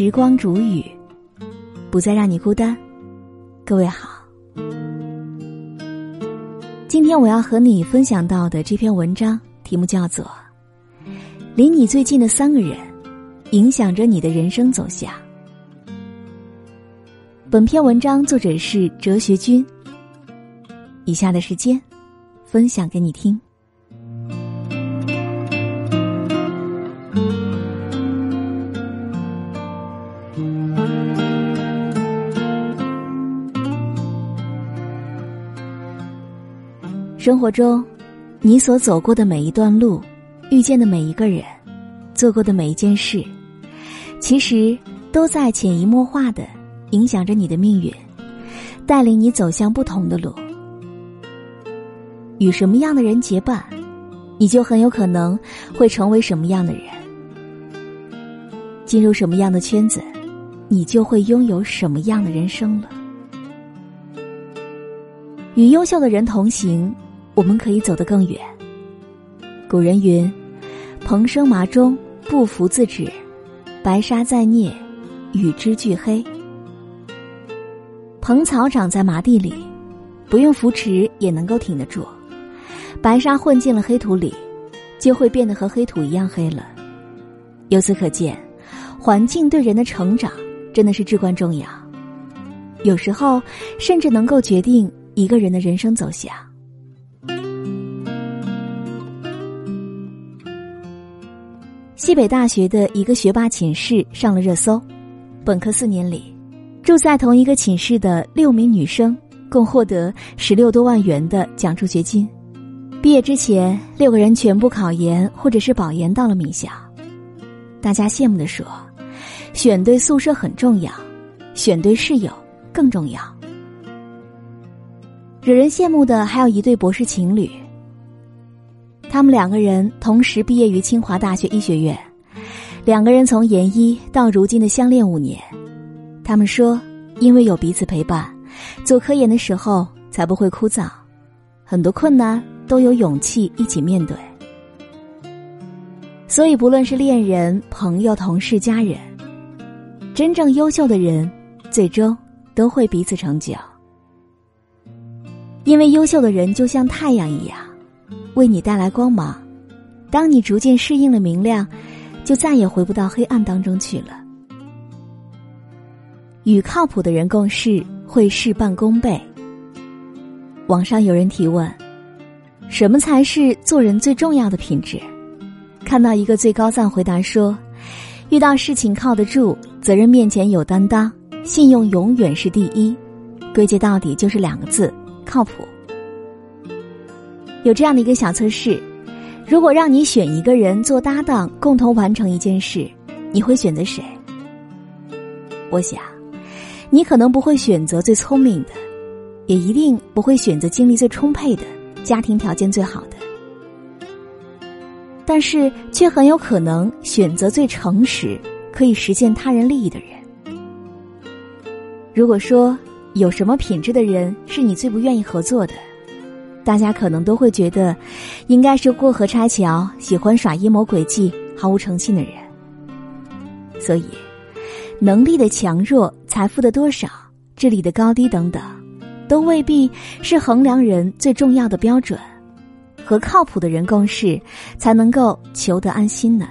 时光煮雨，不再让你孤单。各位好，今天我要和你分享到的这篇文章题目叫做《离你最近的三个人，影响着你的人生走向》。本篇文章作者是哲学君。以下的时间，分享给你听。生活中，你所走过的每一段路，遇见的每一个人，做过的每一件事，其实都在潜移默化的影响着你的命运，带领你走向不同的路。与什么样的人结伴，你就很有可能会成为什么样的人；进入什么样的圈子，你就会拥有什么样的人生了。与优秀的人同行。我们可以走得更远。古人云：“蓬生麻中，不服自止；白沙在涅，与之俱黑。”蓬草长在麻地里，不用扶持也能够挺得住；白沙混进了黑土里，就会变得和黑土一样黑了。由此可见，环境对人的成长真的是至关重要，有时候甚至能够决定一个人的人生走向。西北大学的一个学霸寝室上了热搜，本科四年里，住在同一个寝室的六名女生共获得十六多万元的奖助学金。毕业之前，六个人全部考研或者是保研到了名校。大家羡慕的说：“选对宿舍很重要，选对室友更重要。”惹人羡慕的还有一对博士情侣。他们两个人同时毕业于清华大学医学院，两个人从研一到如今的相恋五年。他们说，因为有彼此陪伴，做科研的时候才不会枯燥，很多困难都有勇气一起面对。所以，不论是恋人、朋友、同事、家人，真正优秀的人，最终都会彼此成就。因为优秀的人就像太阳一样。为你带来光芒，当你逐渐适应了明亮，就再也回不到黑暗当中去了。与靠谱的人共事，会事半功倍。网上有人提问：什么才是做人最重要的品质？看到一个最高赞回答说：遇到事情靠得住，责任面前有担当，信用永远是第一。归结到底就是两个字：靠谱。有这样的一个小测试：如果让你选一个人做搭档，共同完成一件事，你会选择谁？我想，你可能不会选择最聪明的，也一定不会选择精力最充沛的、家庭条件最好的，但是却很有可能选择最诚实、可以实现他人利益的人。如果说有什么品质的人是你最不愿意合作的？大家可能都会觉得，应该是过河拆桥、喜欢耍阴谋诡计、毫无诚信的人。所以，能力的强弱、财富的多少、智力的高低等等，都未必是衡量人最重要的标准。和靠谱的人共事，才能够求得安心呢。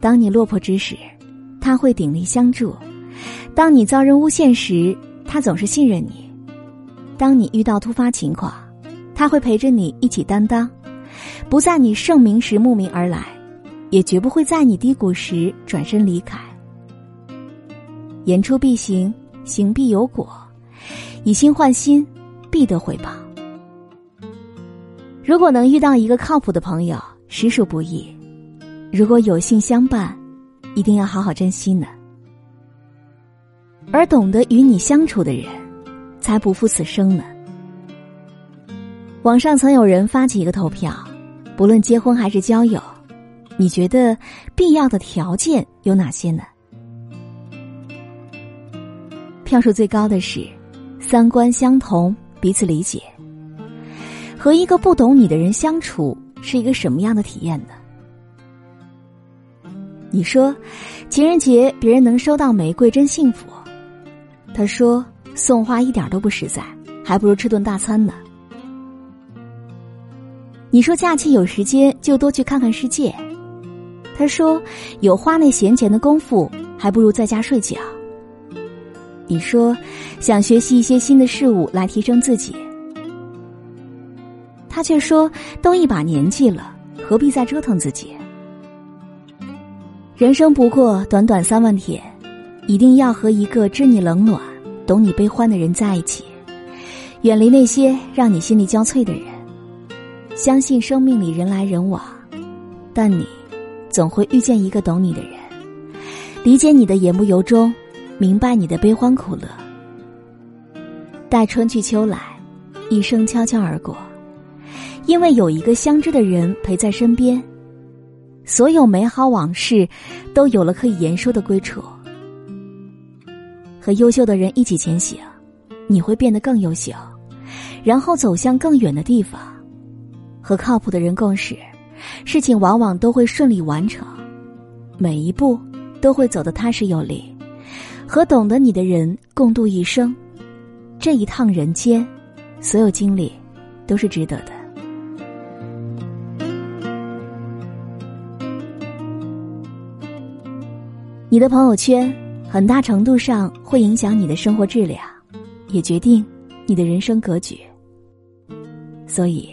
当你落魄之时，他会鼎力相助；当你遭人诬陷时，他总是信任你。当你遇到突发情况，他会陪着你一起担当，不在你盛名时慕名而来，也绝不会在你低谷时转身离开。言出必行，行必有果，以心换心，必得回报。如果能遇到一个靠谱的朋友，实属不易；如果有幸相伴，一定要好好珍惜呢。而懂得与你相处的人。才不负此生呢。网上曾有人发起一个投票，不论结婚还是交友，你觉得必要的条件有哪些呢？票数最高的是三观相同，彼此理解。和一个不懂你的人相处是一个什么样的体验呢？你说，情人节别人能收到玫瑰真幸福。他说，送花一点都不实在，还不如吃顿大餐呢。你说假期有时间就多去看看世界。他说，有花那闲钱的功夫，还不如在家睡觉。你说，想学习一些新的事物来提升自己。他却说，都一把年纪了，何必再折腾自己？人生不过短短三万天，一定要和一个知你冷暖、懂你悲欢的人在一起，远离那些让你心力交瘁的人。相信生命里人来人往，但你总会遇见一个懂你的人，理解你的言不由衷，明白你的悲欢苦乐。待春去秋来，一生悄悄而过，因为有一个相知的人陪在身边。所有美好往事，都有了可以言说的归处。和优秀的人一起前行，你会变得更优秀，然后走向更远的地方。和靠谱的人共事，事情往往都会顺利完成，每一步都会走得踏实有力。和懂得你的人共度一生，这一趟人间，所有经历都是值得的。你的朋友圈很大程度上会影响你的生活质量，也决定你的人生格局。所以，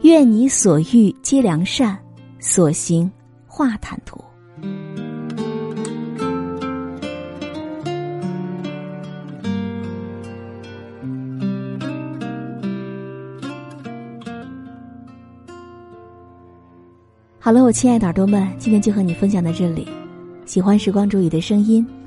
愿你所遇皆良善，所行化坦途。好了，我亲爱的耳朵们，今天就和你分享到这里。喜欢时光煮雨的声音，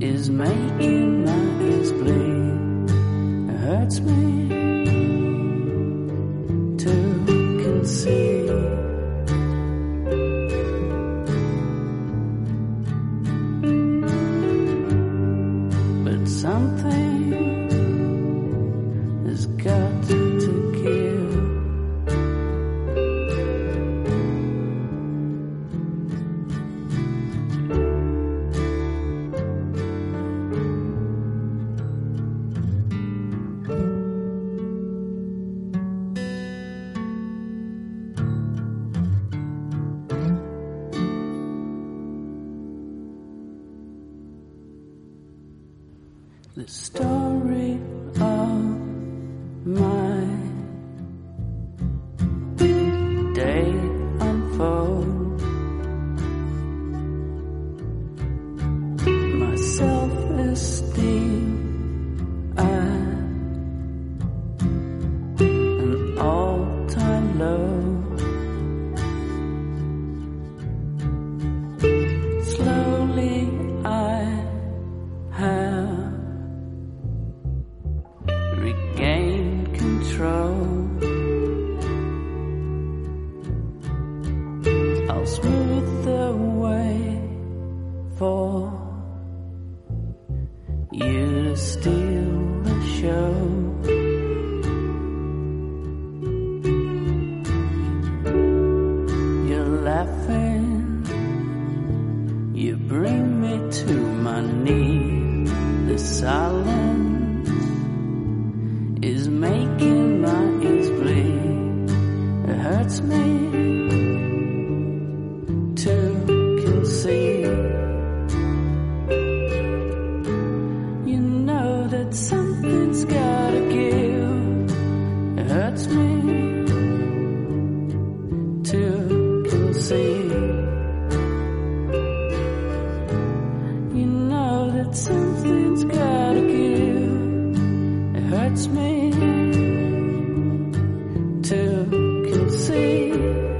Is making my ears bleed. It hurts me to conceive. But something the story laughing. You bring me to my knees. The silence is making my ears bleed. It hurts me to conceive. You know that something's gotta give. It hurts me. 你。